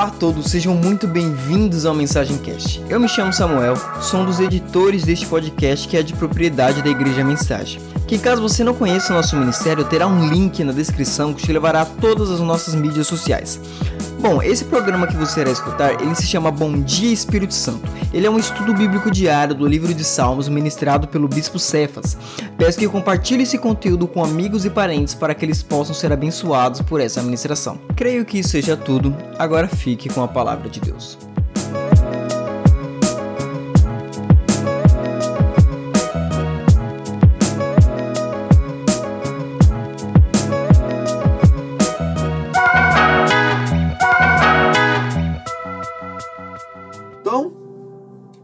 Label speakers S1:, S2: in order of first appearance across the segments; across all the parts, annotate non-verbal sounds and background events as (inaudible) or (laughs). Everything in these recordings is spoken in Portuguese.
S1: Olá, a todos, sejam muito bem-vindos ao Mensagem Cast. Eu me chamo Samuel, sou um dos editores deste podcast que é de propriedade da Igreja Mensagem. Que caso você não conheça o nosso ministério, terá um link na descrição que te levará a todas as nossas mídias sociais. Bom, esse programa que você irá escutar, ele se chama Bom Dia Espírito Santo. Ele é um estudo bíblico diário do livro de Salmos ministrado pelo Bispo Cefas. Peço que compartilhe esse conteúdo com amigos e parentes para que eles possam ser abençoados por essa ministração. Creio que isso seja tudo. Agora fique com a palavra de Deus.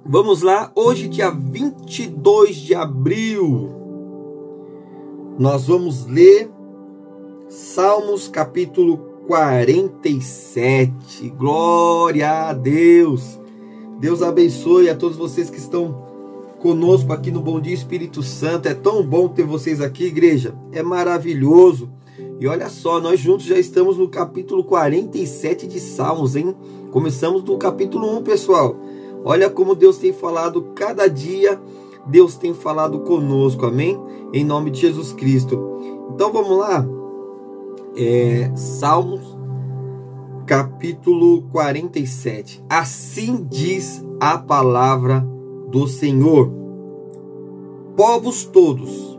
S2: Vamos lá, hoje, dia 22 de abril, nós vamos ler Salmos capítulo 47. Glória a Deus! Deus abençoe a todos vocês que estão conosco aqui no Bom Dia Espírito Santo. É tão bom ter vocês aqui, igreja. É maravilhoso. E olha só, nós juntos já estamos no capítulo 47 de Salmos, hein? Começamos do capítulo 1, pessoal. Olha como Deus tem falado cada dia, Deus tem falado conosco, amém? Em nome de Jesus Cristo. Então vamos lá. É, Salmos, capítulo 47. Assim diz a palavra do Senhor: Povos todos,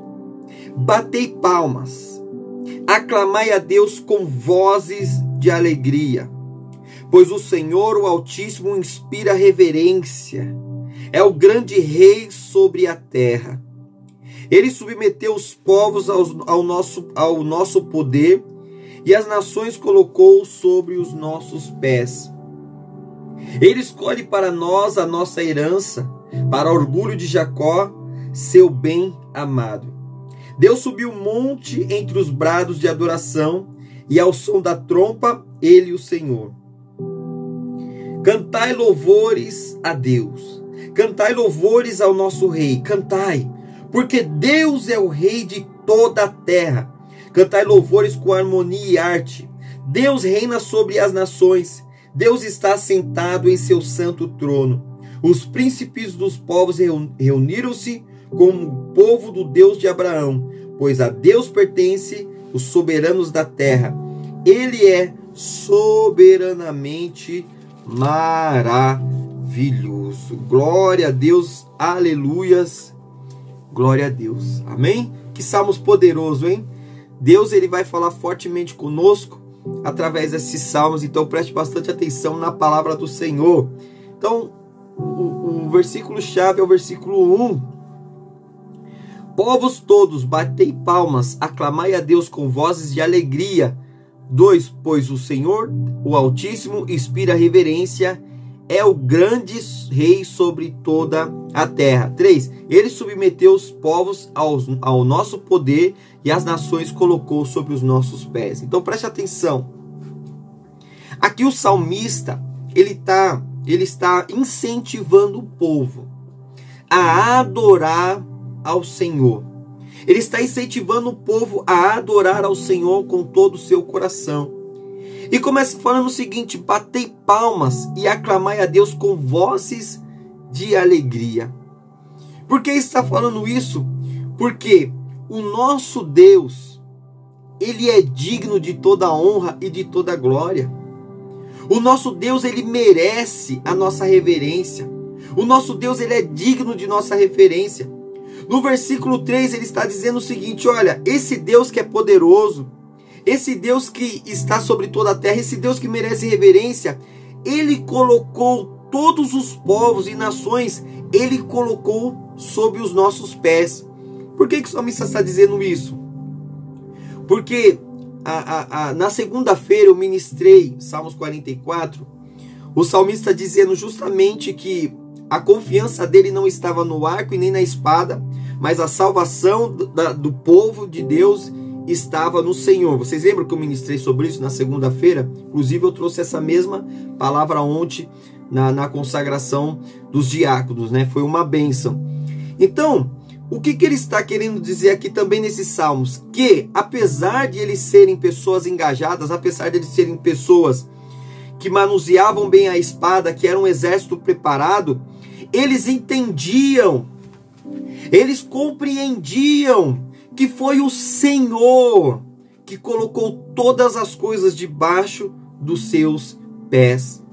S2: batei palmas, aclamai a Deus com vozes de alegria pois o Senhor, o Altíssimo, inspira reverência. É o grande rei sobre a terra. Ele submeteu os povos ao, ao, nosso, ao nosso poder e as nações colocou sobre os nossos pés. Ele escolhe para nós a nossa herança, para orgulho de Jacó, seu bem amado. Deus subiu um monte entre os brados de adoração, e ao som da trompa, ele, o Senhor. Cantai louvores a Deus. Cantai louvores ao nosso Rei. Cantai, porque Deus é o Rei de toda a terra. Cantai louvores com harmonia e arte. Deus reina sobre as nações. Deus está sentado em seu santo trono. Os príncipes dos povos reuniram-se com o povo do Deus de Abraão, pois a Deus pertence os soberanos da terra. Ele é soberanamente maravilhoso. Glória a Deus, aleluias. Glória a Deus. Amém? Que salmos poderoso, hein? Deus ele vai falar fortemente conosco através desses salmos, então preste bastante atenção na palavra do Senhor. Então, o, o versículo chave é o versículo 1. Povos todos, batei palmas, aclamai a Deus com vozes de alegria 2. Pois o Senhor, o Altíssimo, inspira reverência, é o grande rei sobre toda a terra. 3. Ele submeteu os povos ao, ao nosso poder e as nações colocou sobre os nossos pés. Então preste atenção. Aqui o salmista, ele, tá, ele está incentivando o povo a adorar ao Senhor. Ele está incentivando o povo a adorar ao Senhor com todo o seu coração. E começa falando o seguinte: batei palmas e aclamai a Deus com vozes de alegria. Por que está falando isso? Porque o nosso Deus, ele é digno de toda honra e de toda glória. O nosso Deus, ele merece a nossa reverência. O nosso Deus, ele é digno de nossa referência. No versículo 3 ele está dizendo o seguinte: olha, esse Deus que é poderoso, esse Deus que está sobre toda a terra, esse Deus que merece reverência, ele colocou todos os povos e nações, ele colocou sob os nossos pés. Por que, que o salmista está dizendo isso? Porque a, a, a, na segunda-feira eu ministrei Salmos 44, o salmista dizendo justamente que a confiança dele não estava no arco e nem na espada, mas a salvação do, da, do povo de Deus estava no Senhor. Vocês lembram que eu ministrei sobre isso na segunda-feira? Inclusive, eu trouxe essa mesma palavra ontem na, na consagração dos diáconos, né? Foi uma bênção. Então, o que, que ele está querendo dizer aqui também nesses salmos? Que, apesar de eles serem pessoas engajadas, apesar de eles serem pessoas que manuseavam bem a espada, que era um exército preparado, eles entendiam, eles compreendiam que foi o Senhor que colocou todas as coisas debaixo dos seus pés.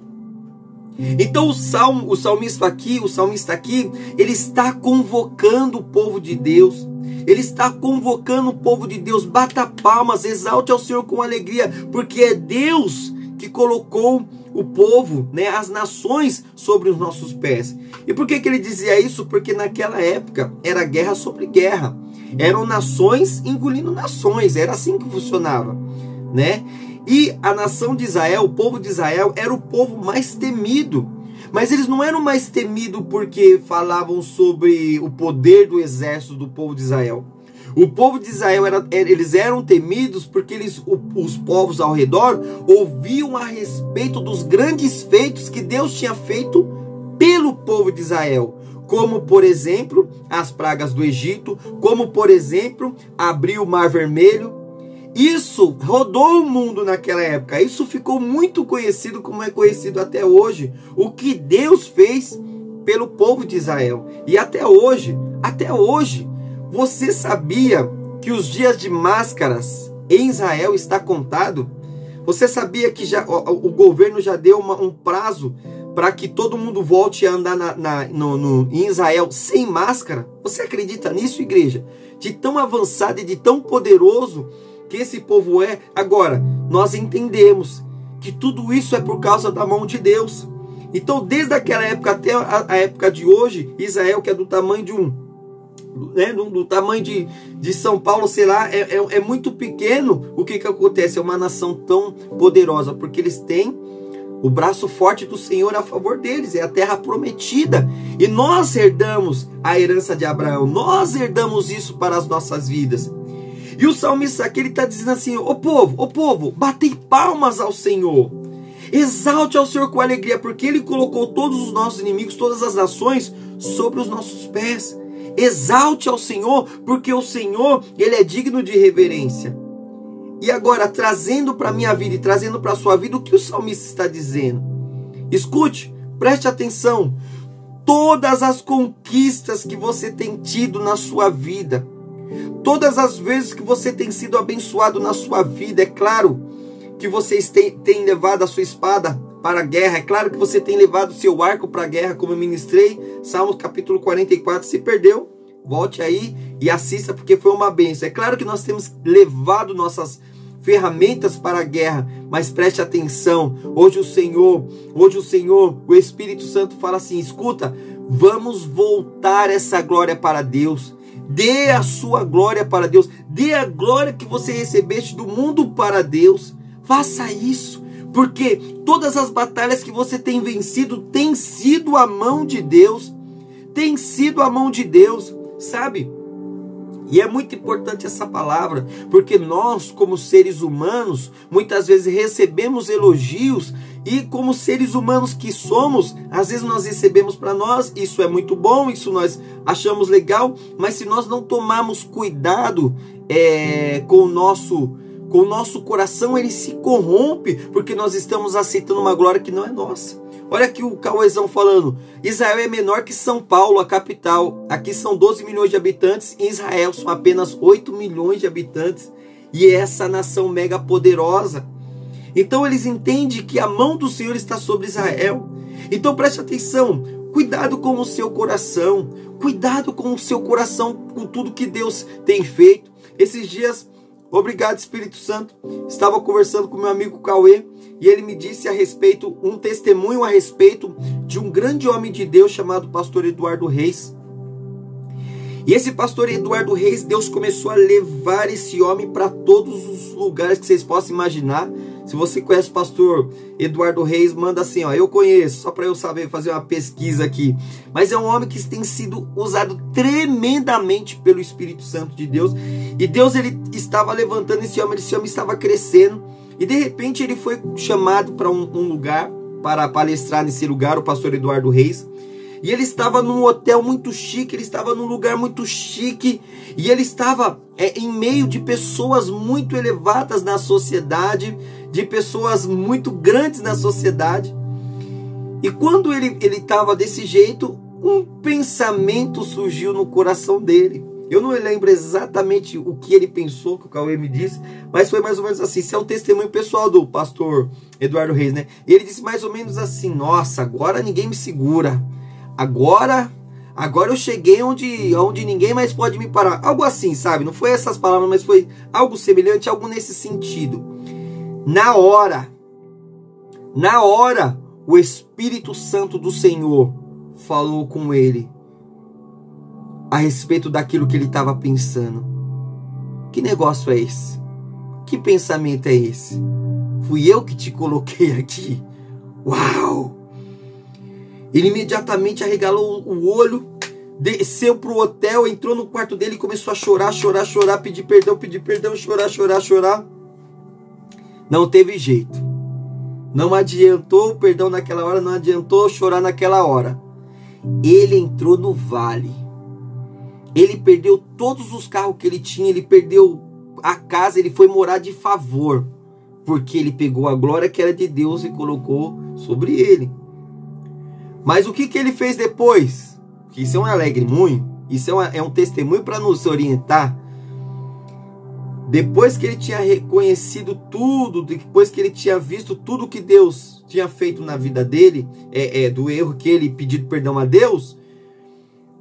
S2: Então o salmo, o salmista aqui, o salmista aqui, ele está convocando o povo de Deus. Ele está convocando o povo de Deus. Bata palmas, exalte ao Senhor com alegria, porque é Deus que colocou o povo, né, as nações sobre os nossos pés. E por que, que ele dizia isso? Porque naquela época era guerra sobre guerra. Eram nações engolindo nações, era assim que funcionava, né? E a nação de Israel, o povo de Israel, era o povo mais temido. Mas eles não eram mais temidos porque falavam sobre o poder do exército do povo de Israel. O povo de Israel, era, eles eram temidos porque eles, os povos ao redor ouviam a respeito dos grandes feitos que Deus tinha feito pelo povo de Israel. Como, por exemplo, as pragas do Egito, como, por exemplo, abrir o Mar Vermelho, isso rodou o mundo naquela época. Isso ficou muito conhecido como é conhecido até hoje. O que Deus fez pelo povo de Israel. E até hoje, até hoje, você sabia que os dias de máscaras em Israel está contado? Você sabia que já, o, o governo já deu uma, um prazo para que todo mundo volte a andar na, na, no, no, em Israel sem máscara? Você acredita nisso, igreja? De tão avançado e de tão poderoso que esse povo é. Agora, nós entendemos que tudo isso é por causa da mão de Deus. Então, desde aquela época até a, a época de hoje, Israel, que é do tamanho de um, né, do, do, tamanho de, de São Paulo, sei lá, é, é, é muito pequeno. O que, que acontece? É uma nação tão poderosa, porque eles têm o braço forte do Senhor a favor deles, é a terra prometida. E nós herdamos a herança de Abraão, nós herdamos isso para as nossas vidas. E o salmista aqui está dizendo assim: Ô povo, ô povo, batei palmas ao Senhor. Exalte ao Senhor com alegria, porque Ele colocou todos os nossos inimigos, todas as nações, sobre os nossos pés. Exalte ao Senhor, porque o Senhor, Ele é digno de reverência. E agora, trazendo para a minha vida e trazendo para a sua vida, o que o salmista está dizendo? Escute, preste atenção. Todas as conquistas que você tem tido na sua vida, Todas as vezes que você tem sido abençoado na sua vida, é claro que vocês têm, têm levado a sua espada para a guerra, é claro que você tem levado seu arco para a guerra, como eu ministrei, Salmos capítulo 44. Se perdeu, volte aí e assista, porque foi uma benção. É claro que nós temos levado nossas ferramentas para a guerra, mas preste atenção. Hoje o Senhor, hoje o Senhor, o Espírito Santo fala assim: escuta, vamos voltar essa glória para Deus. Dê a sua glória para Deus. Dê a glória que você recebeste do mundo para Deus. Faça isso. Porque todas as batalhas que você tem vencido tem sido a mão de Deus. Tem sido a mão de Deus, sabe? E é muito importante essa palavra, porque nós, como seres humanos, muitas vezes recebemos elogios e, como seres humanos que somos, às vezes nós recebemos para nós, isso é muito bom, isso nós achamos legal, mas se nós não tomarmos cuidado é, com o nosso com o nosso coração, ele se corrompe, porque nós estamos aceitando uma glória que não é nossa. Olha aqui o Cauezão falando: Israel é menor que São Paulo, a capital. Aqui são 12 milhões de habitantes, em Israel são apenas 8 milhões de habitantes. E é essa nação mega poderosa. Então eles entendem que a mão do Senhor está sobre Israel. Então preste atenção, cuidado com o seu coração, cuidado com o seu coração, com tudo que Deus tem feito. Esses dias Obrigado, Espírito Santo. Estava conversando com meu amigo Cauê e ele me disse a respeito, um testemunho a respeito de um grande homem de Deus chamado pastor Eduardo Reis. E esse pastor Eduardo Reis, Deus começou a levar esse homem para todos os lugares que vocês possam imaginar. Se você conhece o pastor Eduardo Reis, manda assim, ó, eu conheço, só para eu saber fazer uma pesquisa aqui. Mas é um homem que tem sido usado tremendamente pelo Espírito Santo de Deus. E Deus ele estava levantando esse homem, esse homem estava crescendo. E de repente ele foi chamado para um, um lugar para palestrar nesse lugar, o pastor Eduardo Reis. E ele estava num hotel muito chique, ele estava num lugar muito chique, e ele estava é, em meio de pessoas muito elevadas na sociedade, de pessoas muito grandes na sociedade. E quando ele estava desse jeito, um pensamento surgiu no coração dele. Eu não lembro exatamente o que ele pensou, que o Cauê me disse, mas foi mais ou menos assim. Isso é um testemunho pessoal do pastor Eduardo Reis, né? Ele disse mais ou menos assim: Nossa, agora ninguém me segura. Agora, agora eu cheguei onde, onde ninguém mais pode me parar. Algo assim, sabe? Não foi essas palavras, mas foi algo semelhante, algo nesse sentido. Na hora, na hora, o Espírito Santo do Senhor falou com ele a respeito daquilo que ele estava pensando. Que negócio é esse? Que pensamento é esse? Fui eu que te coloquei aqui. Uau! Ele imediatamente arregalou o olho, desceu para o hotel, entrou no quarto dele e começou a chorar, chorar, chorar, pedir perdão, pedir perdão, chorar, chorar, chorar. Não teve jeito. Não adiantou o perdão naquela hora, não adiantou chorar naquela hora. Ele entrou no vale ele perdeu todos os carros que ele tinha, ele perdeu a casa, ele foi morar de favor, porque ele pegou a glória que era de Deus e colocou sobre ele. Mas o que, que ele fez depois? Isso é um alegre muito, isso é, uma, é um testemunho para nos orientar. Depois que ele tinha reconhecido tudo, depois que ele tinha visto tudo que Deus tinha feito na vida dele, é, é do erro que ele pediu perdão a Deus,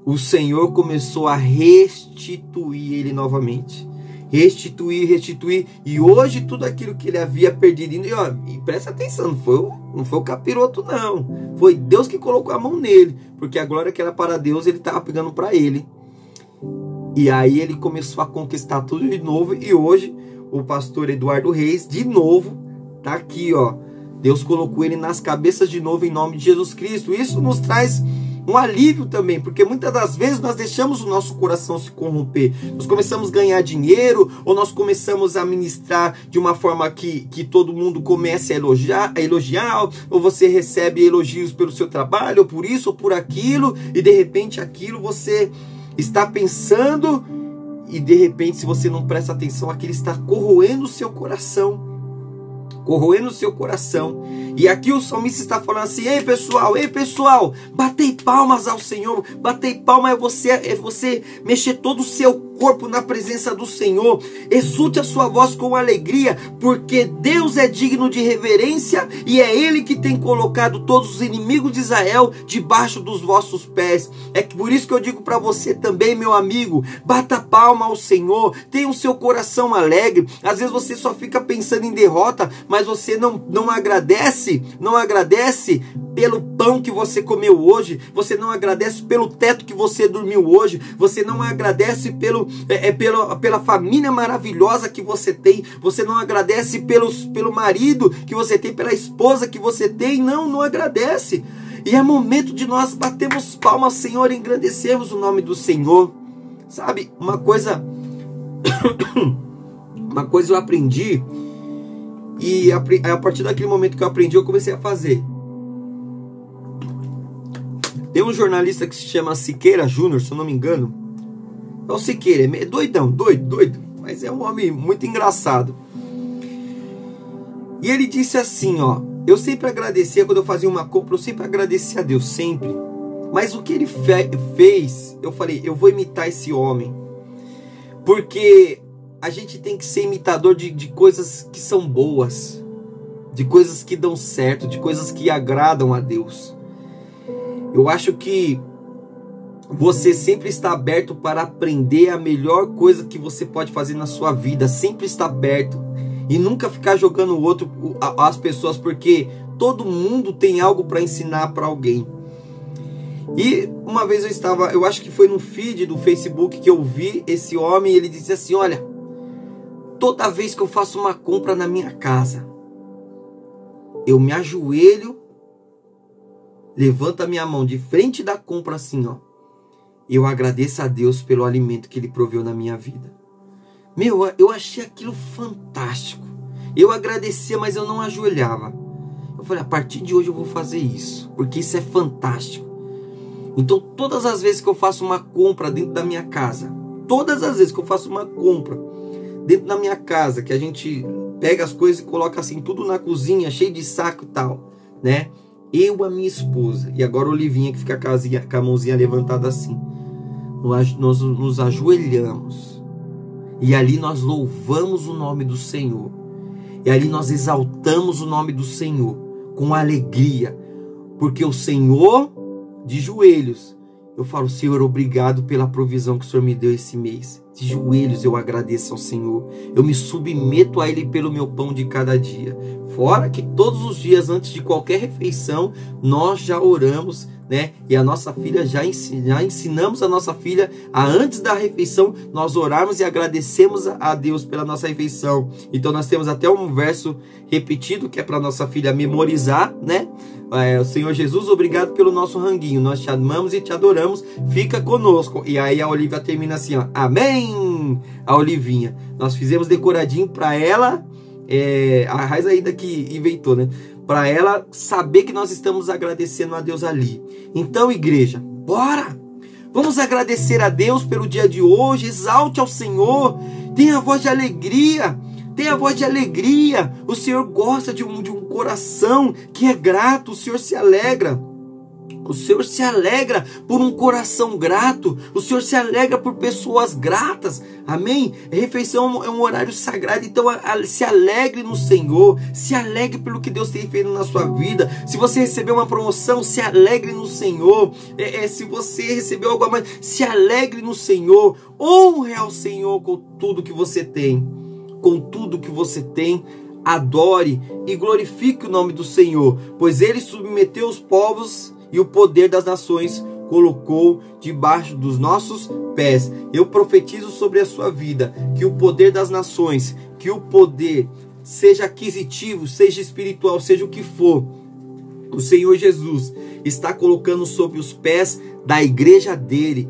S2: o Senhor começou a restituir ele novamente. Restituir, restituir. E hoje tudo aquilo que ele havia perdido. E, ó, e presta atenção, não foi, não foi o capiroto, não. Foi Deus que colocou a mão nele. Porque a glória que era para Deus, ele estava pegando para ele. E aí ele começou a conquistar tudo de novo. E hoje o pastor Eduardo Reis, de novo, tá aqui, ó. Deus colocou ele nas cabeças de novo em nome de Jesus Cristo. Isso nos traz um alívio também, porque muitas das vezes nós deixamos o nosso coração se corromper. Nós começamos a ganhar dinheiro, ou nós começamos a ministrar de uma forma que, que todo mundo comece a elogiar, a elogiar, ou você recebe elogios pelo seu trabalho, ou por isso, ou por aquilo, e de repente aquilo você está pensando, e de repente, se você não presta atenção, aquilo está corroendo o seu coração corroendo o seu coração. E aqui o salmista está falando assim: ei pessoal, ei pessoal, batei palmas ao Senhor, batei palmas é você, é você mexer todo o seu corpo na presença do Senhor. Exulte a sua voz com alegria, porque Deus é digno de reverência e é Ele que tem colocado todos os inimigos de Israel debaixo dos vossos pés. É por isso que eu digo para você também, meu amigo, bata palma ao Senhor, tenha o seu coração alegre. Às vezes você só fica pensando em derrota, mas você não, não agradece, não agradece pelo pão que você comeu hoje, você não agradece pelo teto que você dormiu hoje, você não agradece pelo é, é pela, pela família maravilhosa que você tem, você não agradece pelos, pelo marido que você tem, pela esposa que você tem, não, não agradece. E é momento de nós batermos palmas, Senhor, e engrandecermos o nome do Senhor. Sabe, uma coisa. (coughs) uma coisa eu aprendi. E a partir daquele momento que eu aprendi, eu comecei a fazer. Tem um jornalista que se chama Siqueira Júnior, se eu não me engano. É o Siqueira, é doidão, doido, doido, mas é um homem muito engraçado. E ele disse assim, ó, eu sempre agradecia quando eu fazia uma compra, eu sempre agradecia a Deus, sempre. Mas o que ele fe fez, eu falei, eu vou imitar esse homem. Porque a gente tem que ser imitador de, de coisas que são boas, de coisas que dão certo, de coisas que agradam a Deus. Eu acho que você sempre está aberto para aprender a melhor coisa que você pode fazer na sua vida, sempre está aberto e nunca ficar jogando o outro as pessoas porque todo mundo tem algo para ensinar para alguém. E uma vez eu estava, eu acho que foi no feed do Facebook que eu vi esse homem, ele disse assim: "Olha, toda vez que eu faço uma compra na minha casa, eu me ajoelho, levanto a minha mão de frente da compra assim, ó eu agradeço a Deus pelo alimento que Ele proveu na minha vida. Meu, eu achei aquilo fantástico. Eu agradecia, mas eu não ajoelhava. Eu falei, a partir de hoje eu vou fazer isso, porque isso é fantástico. Então, todas as vezes que eu faço uma compra dentro da minha casa, todas as vezes que eu faço uma compra dentro da minha casa, que a gente pega as coisas e coloca assim tudo na cozinha, cheio de saco e tal, né? Eu, a minha esposa, e agora Olivinha que fica com a mãozinha levantada assim, nós nos ajoelhamos. E ali nós louvamos o nome do Senhor, e ali nós exaltamos o nome do Senhor com alegria, porque o Senhor de joelhos eu falo, Senhor, obrigado pela provisão que o Senhor me deu esse mês. De joelhos eu agradeço ao Senhor. Eu me submeto a Ele pelo meu pão de cada dia. Fora que todos os dias, antes de qualquer refeição, nós já oramos, né? E a nossa filha já, já ensinamos a nossa filha a antes da refeição nós orarmos e agradecemos a Deus pela nossa refeição. Então nós temos até um verso repetido que é para nossa filha memorizar, né? é, o Senhor Jesus, obrigado pelo nosso ranguinho. Nós te amamos e te adoramos. Fica conosco. E aí a Olivia termina assim, ó. Amém! A Olivinha. Nós fizemos decoradinho para ela. É, a raiz ainda que inventou, né? Para ela saber que nós estamos agradecendo a Deus ali. Então, igreja, bora! Vamos agradecer a Deus pelo dia de hoje. Exalte ao Senhor. Tenha voz de alegria. Tenha voz de alegria. O Senhor gosta de um, de um coração que é grato. O Senhor se alegra. O Senhor se alegra por um coração grato. O Senhor se alegra por pessoas gratas. Amém? A refeição é um horário sagrado. Então, se alegre no Senhor. Se alegre pelo que Deus tem feito na sua vida. Se você recebeu uma promoção, se alegre no Senhor. É, é, se você recebeu algo a mais, se alegre no Senhor. Honre ao Senhor com tudo que você tem com tudo que você tem, adore e glorifique o nome do Senhor, pois ele submeteu os povos e o poder das nações colocou debaixo dos nossos pés. Eu profetizo sobre a sua vida que o poder das nações, que o poder seja aquisitivo, seja espiritual, seja o que for, o Senhor Jesus está colocando sobre os pés da igreja dele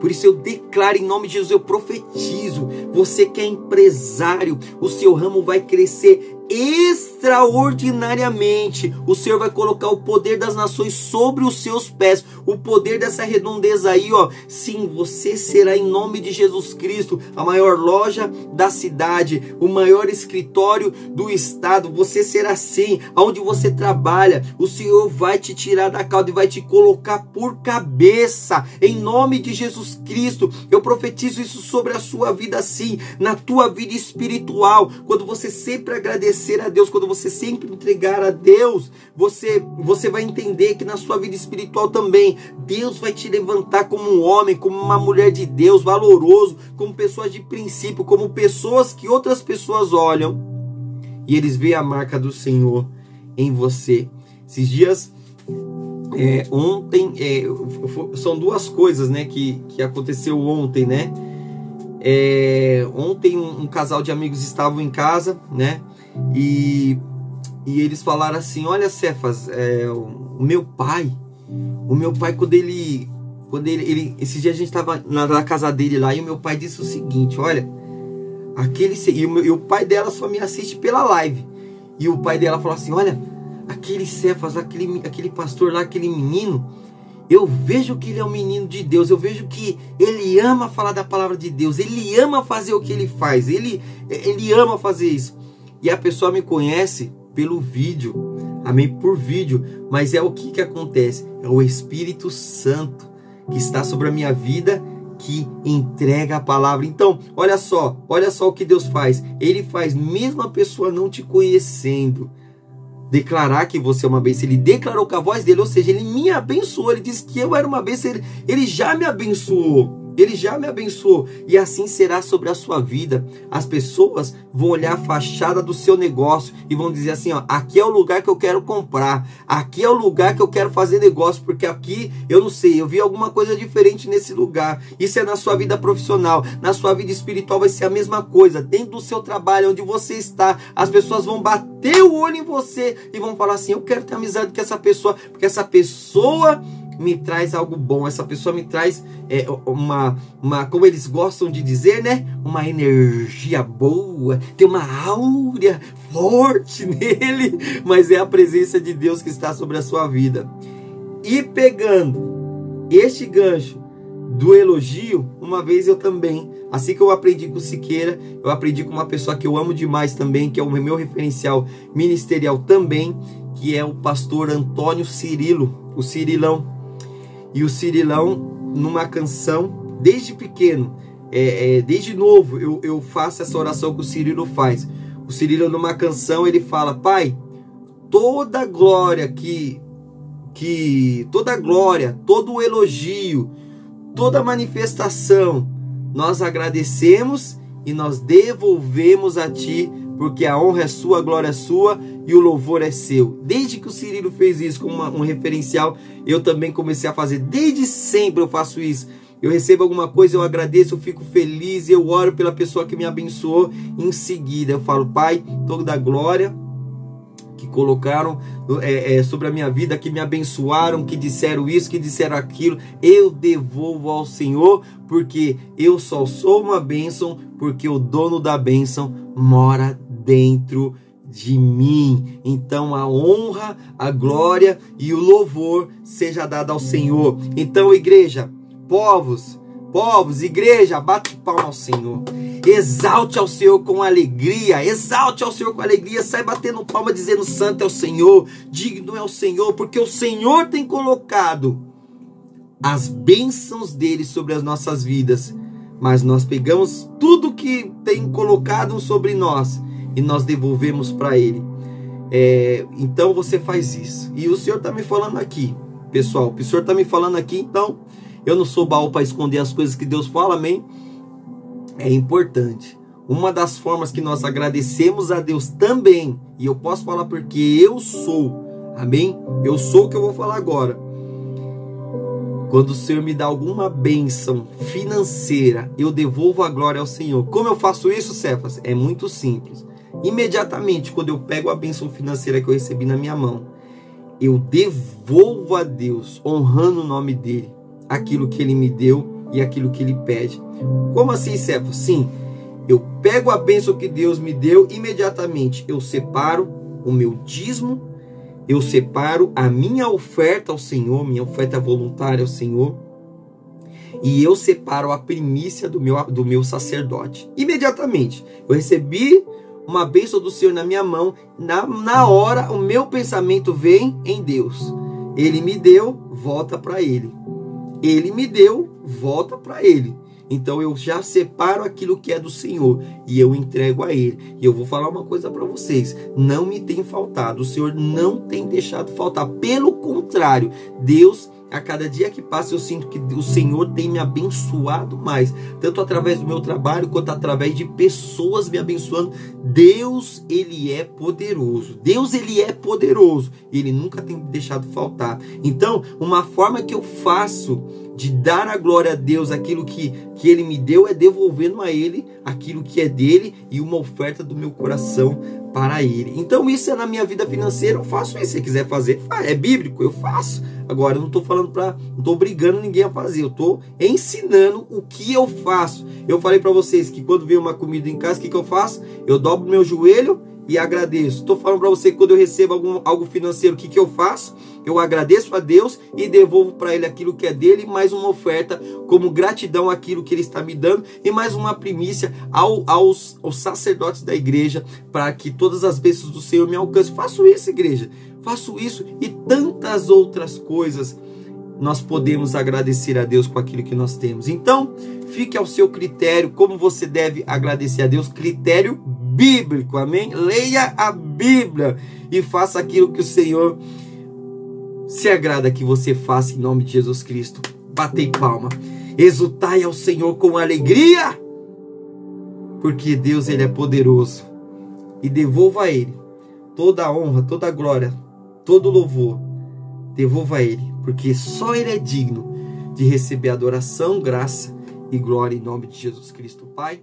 S2: por isso eu declaro em nome de Jesus, eu profetizo. Você que é empresário, o seu ramo vai crescer extraordinariamente. O Senhor vai colocar o poder das nações sobre os seus pés. O poder dessa redondeza aí, ó. Sim, você será em nome de Jesus Cristo a maior loja da cidade, o maior escritório do estado. Você será sim, aonde você trabalha. O Senhor vai te tirar da cauda e vai te colocar por cabeça. Em nome de Jesus Cristo, eu profetizo isso sobre a sua vida sim, na tua vida espiritual, quando você sempre agradecer obedecer a Deus, quando você sempre entregar a Deus, você você vai entender que na sua vida espiritual também Deus vai te levantar como um homem, como uma mulher de Deus, valoroso, como pessoas de princípio, como pessoas que outras pessoas olham e eles veem a marca do Senhor em você. Esses dias é, ontem é, são duas coisas, né, que, que aconteceu ontem, né? É, ontem um, um, casal de amigos estavam em casa, né? E, e eles falaram assim: Olha, Cefas, é, o, meu pai, o meu pai, quando ele. Quando ele, ele esse dia a gente estava na, na, casa dele lá e o meu pai disse o seguinte: Olha, aquele. E o, meu, e o pai dela só me assiste pela live. E o pai dela falou assim: Olha, aquele Cefas, aquele, aquele pastor lá, aquele menino, eu vejo que ele é um menino de Deus, eu vejo que ele ama falar da palavra de Deus, ele ama fazer o que ele faz, ele, ele ama fazer isso. E a pessoa me conhece pelo vídeo, amém? Por vídeo, mas é o que, que acontece? É o Espírito Santo que está sobre a minha vida que entrega a palavra. Então, olha só, olha só o que Deus faz. Ele faz mesmo a pessoa não te conhecendo declarar que você é uma bênção. Ele declarou com a voz dele, ou seja, ele me abençoou. Ele disse que eu era uma bênção. Ele, ele já me abençoou. Ele já me abençoou e assim será sobre a sua vida. As pessoas vão olhar a fachada do seu negócio e vão dizer assim: ó, aqui é o lugar que eu quero comprar, aqui é o lugar que eu quero fazer negócio, porque aqui eu não sei, eu vi alguma coisa diferente nesse lugar. Isso é na sua vida profissional, na sua vida espiritual vai ser a mesma coisa. Dentro do seu trabalho, onde você está, as pessoas vão bater o olho em você e vão falar assim: eu quero ter amizade com essa pessoa, porque essa pessoa me traz algo bom, essa pessoa me traz é, uma, uma, como eles gostam de dizer, né? Uma energia boa, tem uma áurea forte (laughs) nele, mas é a presença de Deus que está sobre a sua vida. E pegando este gancho do elogio, uma vez eu também, assim que eu aprendi com Siqueira, eu aprendi com uma pessoa que eu amo demais também, que é o meu referencial ministerial também, que é o pastor Antônio Cirilo, o Cirilão. E o Cirilão, numa canção, desde pequeno, é, é, desde novo, eu, eu faço essa oração que o Cirilo faz. O Cirilo, numa canção, ele fala: Pai, toda glória que, que toda glória, todo elogio, toda manifestação, nós agradecemos e nós devolvemos a Ti, porque a honra é sua, a glória é sua e o louvor é seu. Desde que o Cirilo fez isso como uma, um referencial, eu também comecei a fazer. Desde sempre eu faço isso. Eu recebo alguma coisa, eu agradeço, eu fico feliz, eu oro pela pessoa que me abençoou. Em seguida, eu falo, Pai, toda a glória, que colocaram é, é, sobre a minha vida, que me abençoaram, que disseram isso, que disseram aquilo, eu devolvo ao Senhor, porque eu só sou uma bênção, porque o dono da bênção mora dentro de mim. Então a honra, a glória e o louvor seja dado ao Senhor. Então, igreja, povos, povos, igreja, bate palma ao Senhor. Exalte ao Senhor com alegria, exalte ao Senhor com alegria, sai batendo palma dizendo: Santo é o Senhor, digno é o Senhor, porque o Senhor tem colocado as bênçãos dele sobre as nossas vidas. Mas nós pegamos tudo que tem colocado sobre nós e nós devolvemos para ele. É, então você faz isso. E o Senhor está me falando aqui, pessoal. O Senhor está me falando aqui, então eu não sou baú para esconder as coisas que Deus fala, amém? é importante. Uma das formas que nós agradecemos a Deus também, e eu posso falar porque eu sou, amém? Eu sou o que eu vou falar agora. Quando o Senhor me dá alguma bênção financeira, eu devolvo a glória ao Senhor. Como eu faço isso, Cefas? É muito simples. Imediatamente, quando eu pego a bênção financeira que eu recebi na minha mão, eu devolvo a Deus, honrando o nome dele, aquilo que ele me deu e aquilo que ele pede. Como assim, Cefas? Sim, eu pego a bênção que Deus me deu, imediatamente eu separo o meu dízimo, eu separo a minha oferta ao Senhor, minha oferta voluntária ao Senhor, e eu separo a primícia do meu, do meu sacerdote. Imediatamente, eu recebi uma bênção do Senhor na minha mão, na, na hora o meu pensamento vem em Deus. Ele me deu, volta para Ele. Ele me deu, volta para Ele. Então eu já separo aquilo que é do Senhor e eu entrego a Ele. E eu vou falar uma coisa para vocês: não me tem faltado, o Senhor não tem deixado faltar. Pelo contrário, Deus a cada dia que passa eu sinto que o Senhor tem me abençoado mais, tanto através do meu trabalho quanto através de pessoas me abençoando. Deus, ele é poderoso. Deus, ele é poderoso. Ele nunca tem deixado faltar. Então, uma forma que eu faço de dar a glória a Deus aquilo que, que Ele me deu, é devolvendo a Ele aquilo que é dele e uma oferta do meu coração para Ele. Então, isso é na minha vida financeira, eu faço isso. Se quiser fazer, é bíblico, eu faço. Agora, eu não estou falando para. Não estou obrigando ninguém a fazer, eu estou ensinando o que eu faço. Eu falei para vocês que quando vem uma comida em casa, o que, que eu faço? Eu dobro meu joelho e agradeço. Estou falando para você que quando eu recebo algum, algo financeiro, o que, que eu faço? Eu agradeço a Deus e devolvo para Ele aquilo que é dele, mais uma oferta como gratidão àquilo que Ele está me dando e mais uma primícia ao, aos, aos sacerdotes da igreja para que todas as bênçãos do Senhor me alcancem. Faço isso, igreja. Faço isso e tantas outras coisas nós podemos agradecer a Deus com aquilo que nós temos. Então, fique ao seu critério como você deve agradecer a Deus, critério bíblico, amém? Leia a Bíblia e faça aquilo que o Senhor se agrada que você faça em nome de Jesus Cristo. Batei palma. Exultai ao Senhor com alegria, porque Deus ele é poderoso. E devolva a ele toda a honra, toda a glória, todo o louvor. Devolva a ele porque só Ele é digno de receber adoração, graça e glória em nome de Jesus Cristo, Pai.